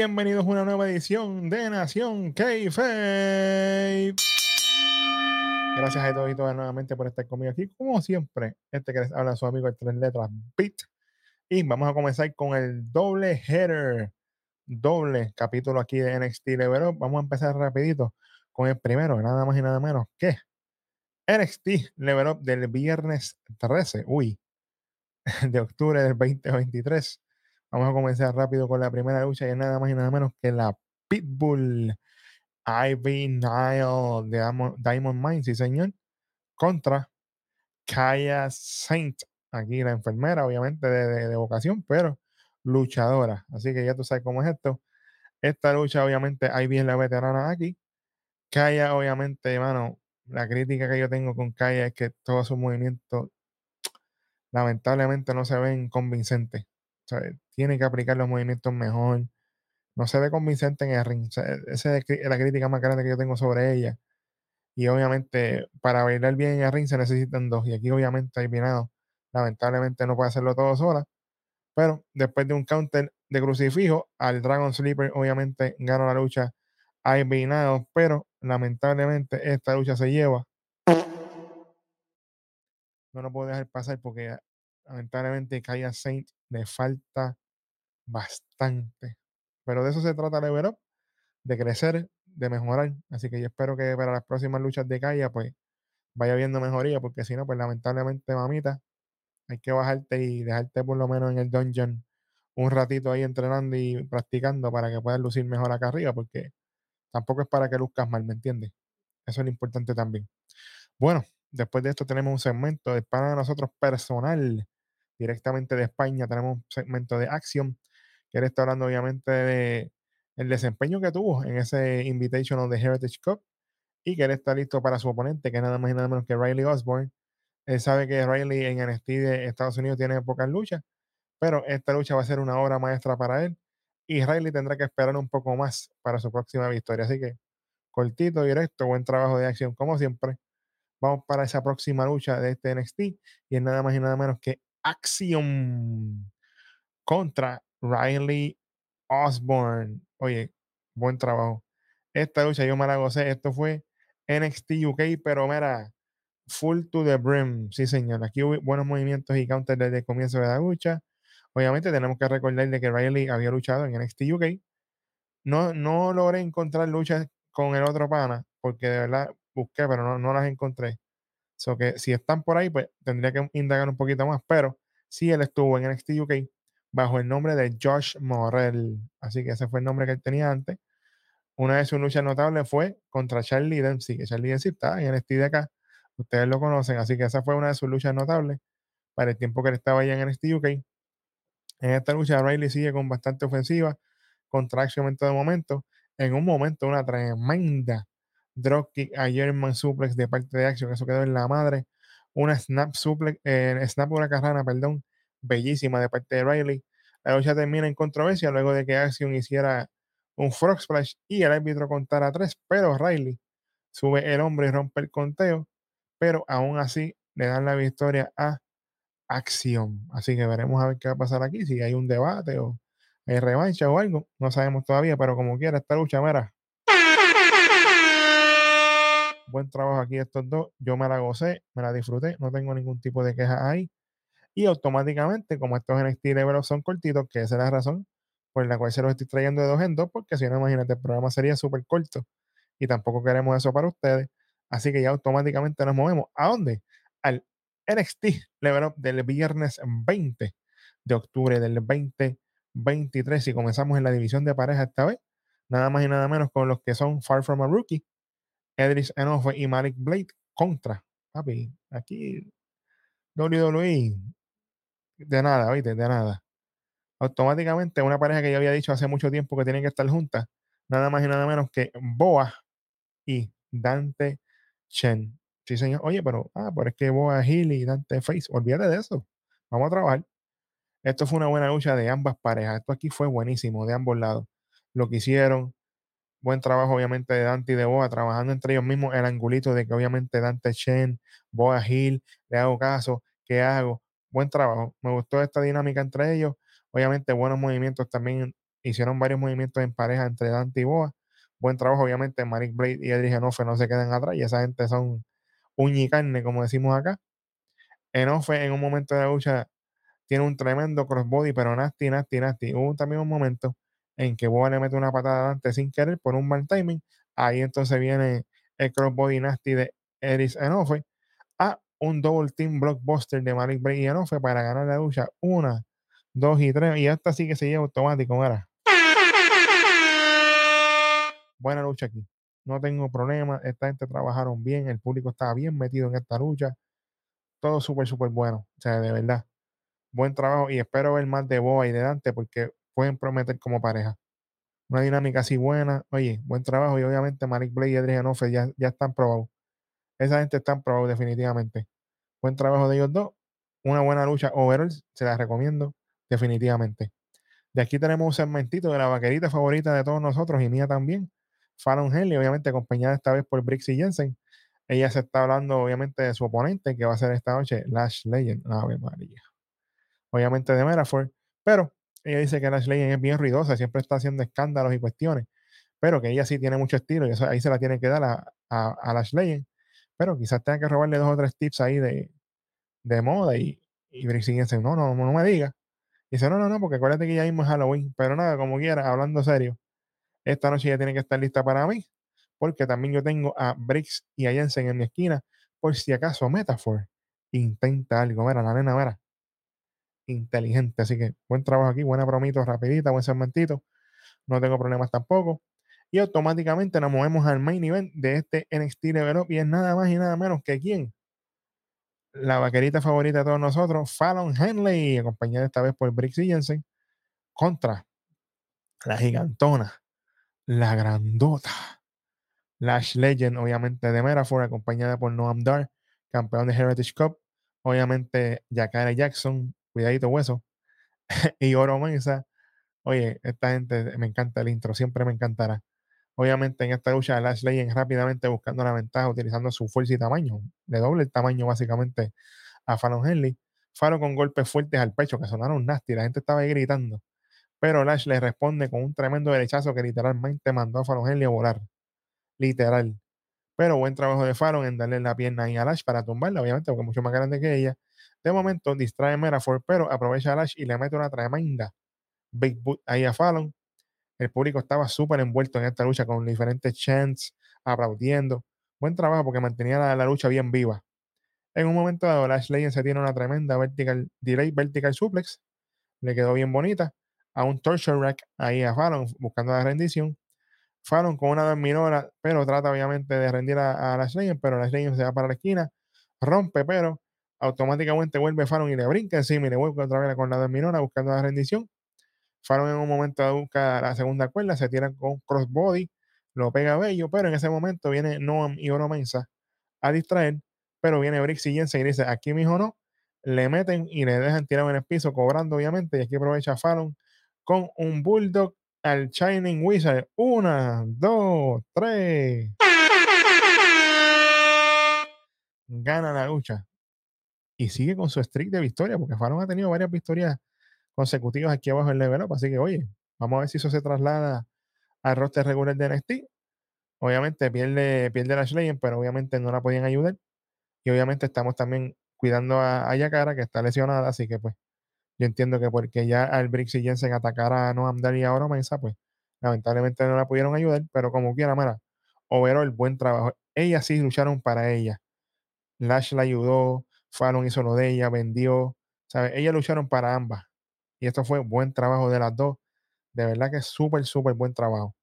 bienvenidos a una nueva edición de Nación k Gracias a todos y todas nuevamente por estar conmigo aquí. Como siempre, este que les habla su amigo el tres letras Beat. Y vamos a comenzar con el doble header, doble capítulo aquí de NXT Level. Vamos a empezar rapidito con el primero, nada más y nada menos que NXT Level Up del viernes 13, uy, de octubre del 2023 Vamos a comenzar rápido con la primera lucha y es nada más y nada menos que la Pitbull Ivy Nile de Diamond Mine, sí señor, contra Kaya Saint, aquí la enfermera, obviamente de, vocación, pero luchadora. Así que ya tú sabes cómo es esto. Esta lucha, obviamente, Ivy es la veterana aquí. Kaya, obviamente, hermano, la crítica que yo tengo con Kaya es que todos sus movimientos lamentablemente no se ven convincentes tiene que aplicar los movimientos mejor. No se ve convincente en el ring. esa es la crítica más grande que yo tengo sobre ella. Y obviamente, para bailar bien en el ring se necesitan dos. Y aquí, obviamente, hay Vinado. Lamentablemente no puede hacerlo todo sola. Pero después de un counter de crucifijo, al Dragon Sleeper, obviamente, gana la lucha. Hay Vinado. Pero lamentablemente, esta lucha se lleva. No lo puedo dejar pasar porque lamentablemente Kaya Saint le falta bastante. Pero de eso se trata Level Up, de crecer, de mejorar. Así que yo espero que para las próximas luchas de Kaya, pues vaya viendo mejoría, porque si no, pues lamentablemente, mamita, hay que bajarte y dejarte por lo menos en el dungeon un ratito ahí entrenando y practicando para que puedas lucir mejor acá arriba, porque tampoco es para que luzcas mal, ¿me entiendes? Eso es lo importante también. Bueno, después de esto tenemos un segmento de para nosotros personal directamente de España. Tenemos un segmento de acción que él está hablando obviamente de el desempeño que tuvo en ese Invitational de Heritage Cup y que él está listo para su oponente, que es nada más y nada menos que Riley Osborne. Él sabe que Riley en NXT de Estados Unidos tiene pocas luchas, pero esta lucha va a ser una obra maestra para él y Riley tendrá que esperar un poco más para su próxima victoria. Así que cortito, directo, buen trabajo de acción como siempre. Vamos para esa próxima lucha de este NXT y es nada más y nada menos que Acción contra Riley Osborne. Oye, buen trabajo. Esta lucha yo me la gocé. Esto fue NXT UK, pero mira, full to the brim. Sí, señor. Aquí hubo buenos movimientos y counters desde el comienzo de la lucha. Obviamente tenemos que recordar de que Riley había luchado en NXT UK. No, no logré encontrar luchas con el otro pana, porque de verdad busqué, pero no, no las encontré. So que si están por ahí, pues tendría que indagar un poquito más. Pero sí, él estuvo en NXT UK bajo el nombre de Josh Morrell. Así que ese fue el nombre que él tenía antes. Una de sus luchas notables fue contra Charlie Dempsey, que Charlie Dempsey está en NXT de acá. Ustedes lo conocen, así que esa fue una de sus luchas notables para el tiempo que él estaba allá en NXT UK. En esta lucha, Riley sigue con bastante ofensiva, contra Action en todo momento. En un momento, una tremenda dropkick a German suplex de parte de Action, eso quedó en la madre. Una snap suplex, eh, snap una carrana, perdón, bellísima de parte de Riley. La lucha termina en controversia luego de que Action hiciera un frog splash y el árbitro contara tres, pero Riley sube el hombre y rompe el conteo, pero aún así le dan la victoria a Acción. Así que veremos a ver qué va a pasar aquí, si hay un debate o hay revancha o algo, no sabemos todavía, pero como quiera, esta lucha, mira, buen trabajo aquí estos dos. Yo me la gocé, me la disfruté, no tengo ningún tipo de queja ahí. Y automáticamente, como estos NXT Level son cortitos, que esa es la razón por la cual se los estoy trayendo de dos en dos, porque si no, imagínate, el programa sería súper corto y tampoco queremos eso para ustedes. Así que ya automáticamente nos movemos. ¿A dónde? Al NXT Level Up del viernes 20 de octubre del 2023 y comenzamos en la división de pareja esta vez. Nada más y nada menos con los que son Far From a Rookie, Edris Enofe y Malik Blade contra. Papi, aquí WWE. De nada, oíste, de nada. Automáticamente, una pareja que yo había dicho hace mucho tiempo que tienen que estar juntas, nada más y nada menos que Boa y Dante Chen. Sí, señor. Oye, pero, ah, pero es que Boa Hill y Dante Face, olvídate de eso. Vamos a trabajar. Esto fue una buena lucha de ambas parejas. Esto aquí fue buenísimo de ambos lados. Lo que hicieron, buen trabajo obviamente de Dante y de Boa, trabajando entre ellos mismos el angulito de que obviamente Dante Chen, Boa Hill, le hago caso, ¿qué hago? Buen trabajo, me gustó esta dinámica entre ellos, obviamente buenos movimientos también hicieron varios movimientos en pareja entre Dante y Boa. Buen trabajo, obviamente, Marik Blade y Edric Enofe no se quedan atrás y esa gente son uña y carne, como decimos acá. Enofe en un momento de la lucha tiene un tremendo crossbody, pero nasty, nasty, nasty. Hubo también un momento en que Boa le mete una patada adelante sin querer por un mal timing. Ahí entonces viene el crossbody nasty de Eris Enofe a un double team blockbuster de Malik Bray y Enofe para ganar la lucha. Una, dos y tres. Y esta sí que se lleva automático, mira. Buena lucha aquí. No tengo problema. Esta gente trabajaron bien. El público estaba bien metido en esta lucha. Todo súper, súper bueno. O sea, de verdad. Buen trabajo. Y espero ver más de Boa y de Dante porque pueden prometer como pareja. Una dinámica así buena. Oye, buen trabajo. Y obviamente Malik Blade y Adrian Enofe ya, ya están probados. Esa gente está probado definitivamente. Buen trabajo de ellos dos. Una buena lucha overall. Se la recomiendo definitivamente. De aquí tenemos un segmentito de la vaquerita favorita de todos nosotros y mía también. Fallon Henley, obviamente acompañada esta vez por Brixie Jensen. Ella se está hablando, obviamente, de su oponente, que va a ser esta noche Lash Legend. Ave María. Obviamente de Meraford. Pero ella dice que Lash Legend es bien ruidosa, siempre está haciendo escándalos y cuestiones. Pero que ella sí tiene mucho estilo y ahí se la tiene que dar a, a, Lash Legend. Pero quizás tenga que robarle dos o tres tips ahí de, de moda y, y Brixie Jensen, no, no, no me diga. Dice, no, no, no, porque acuérdate que ya mismo es Halloween. Pero nada, como quiera, hablando serio, esta noche ya tiene que estar lista para mí, porque también yo tengo a Briggs y a Jensen en mi esquina, por si acaso Metaphor intenta algo. Mira, la nena, mira, inteligente. Así que buen trabajo aquí, buena promito, rapidita, buen segmentito. No tengo problemas tampoco. Y automáticamente nos movemos al main event de este NXT Level Up y es nada más y nada menos que quién la vaquerita favorita de todos nosotros, Fallon Henley, acompañada esta vez por Brixie Jensen, contra la gigantona, la grandota, Lash Legend, obviamente de Metaphor, acompañada por Noam Dar, campeón de Heritage Cup, obviamente Jakara Jackson, cuidadito hueso, y Oro Mensa. Oye, esta gente me encanta el intro, siempre me encantará. Obviamente en esta lucha Lash Legend rápidamente buscando la ventaja, utilizando su fuerza y tamaño, de doble el tamaño básicamente a Fallon Henley. Faro con golpes fuertes al pecho que sonaron nasty, la gente estaba ahí gritando. Pero Lash le responde con un tremendo derechazo que literalmente mandó a Fallon Henley a volar. Literal. Pero buen trabajo de Fallon en darle la pierna ahí a Lash para tumbarla, obviamente, porque es mucho más grande que ella. De momento distrae a Merafor, pero aprovecha a Lash y le mete una tremenda Big Boot ahí a Fallon. El público estaba súper envuelto en esta lucha con diferentes chants, aplaudiendo. Buen trabajo porque mantenía la, lucha bien viva. En un momento dado, Lash Legend se tiene una tremenda vertical, delay vertical suplex. Le quedó bien bonita. A un torture rack ahí a Fallon buscando la rendición. Fallon con una minora, pero trata obviamente de rendir a, a Lash pero Lash Legend se va para la esquina, rompe, pero automáticamente vuelve Fallon y le brinca encima y le vuelve otra vez con la minora buscando la rendición. Fallon en un momento busca la segunda cuerda, se tira con crossbody, lo pega bello, pero en ese momento viene Noam y Oro Mensa a distraer, pero viene Brix y Jensen y dice, aquí mijo no, le meten y le dejan tirado en el piso, cobrando obviamente, y aquí aprovecha Fallon con un Bulldog al Shining Wizard. Una, dos, tres. Gana la lucha. Y sigue con su streak de victoria, porque Fallon ha tenido varias victorias consecutivos aquí abajo en level up. Así que, oye, vamos a ver si eso se traslada al roster regular de NXT. Obviamente pierde, pierde a Legend, pero obviamente no la podían ayudar. Y obviamente estamos también cuidando a, a Yakara, que está lesionada, así que pues yo entiendo que porque ya al Brix y Jensen atacara a Noam Dar y a Oro Mensa, pues lamentablemente no la pudieron ayudar, pero como quiera, mara, el buen trabajo. Ellas sí lucharon para ella. Lash la ayudó, Fallon hizo lo de ella, vendió, ¿sabes? Ellas lucharon para ambas. Y esto fue buen trabajo de las dos. De verdad que súper, súper buen trabajo.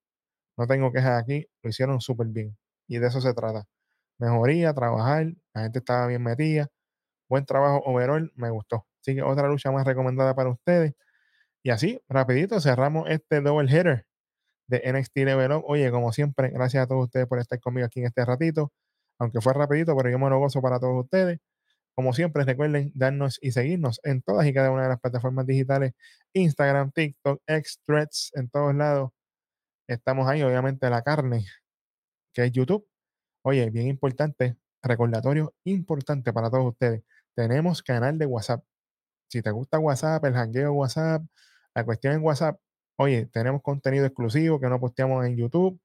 No tengo quejas aquí, lo hicieron súper bien. Y de eso se trata. Mejoría, trabajar, la gente estaba bien metida. Buen trabajo overall, me gustó. Así que otra lucha más recomendada para ustedes. Y así, rapidito, cerramos este double hitter de NXT Level Up. Oye, como siempre, gracias a todos ustedes por estar conmigo aquí en este ratito. Aunque fue rapidito, pero yo me lo gozo para todos ustedes. Como siempre, recuerden darnos y seguirnos en todas y cada una de las plataformas digitales, Instagram, TikTok, X, Threads, en todos lados. Estamos ahí, obviamente, la carne, que es YouTube. Oye, bien importante, recordatorio importante para todos ustedes. Tenemos canal de WhatsApp. Si te gusta WhatsApp, el hangueo WhatsApp, la cuestión en WhatsApp, Oye, tenemos contenido exclusivo que no posteamos en YouTube,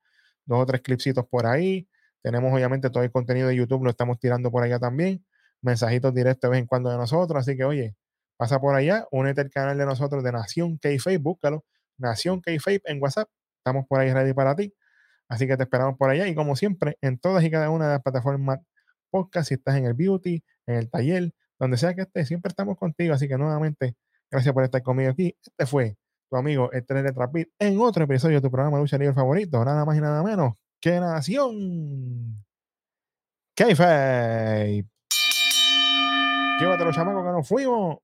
dos o tres clipsitos por ahí. Tenemos obviamente todo el contenido de YouTube, lo estamos tirando por allá también. Mensajitos directos de vez en cuando de nosotros. Así que, oye, pasa por allá, únete al canal de nosotros de Nación k búscalo. Nación k en WhatsApp. Estamos por ahí ready para ti. Así que te esperamos por allá. Y como siempre, en todas y cada una de las plataformas podcast, si estás en el beauty, en el taller, donde sea que estés, siempre estamos contigo. Así que nuevamente, gracias por estar conmigo aquí. Este fue tu amigo el de Trapit en otro episodio de tu programa Lucha Libre favorito, nada más y nada menos que Nación Kayfabe. Llévatelo, chamaco, que nos fuimos.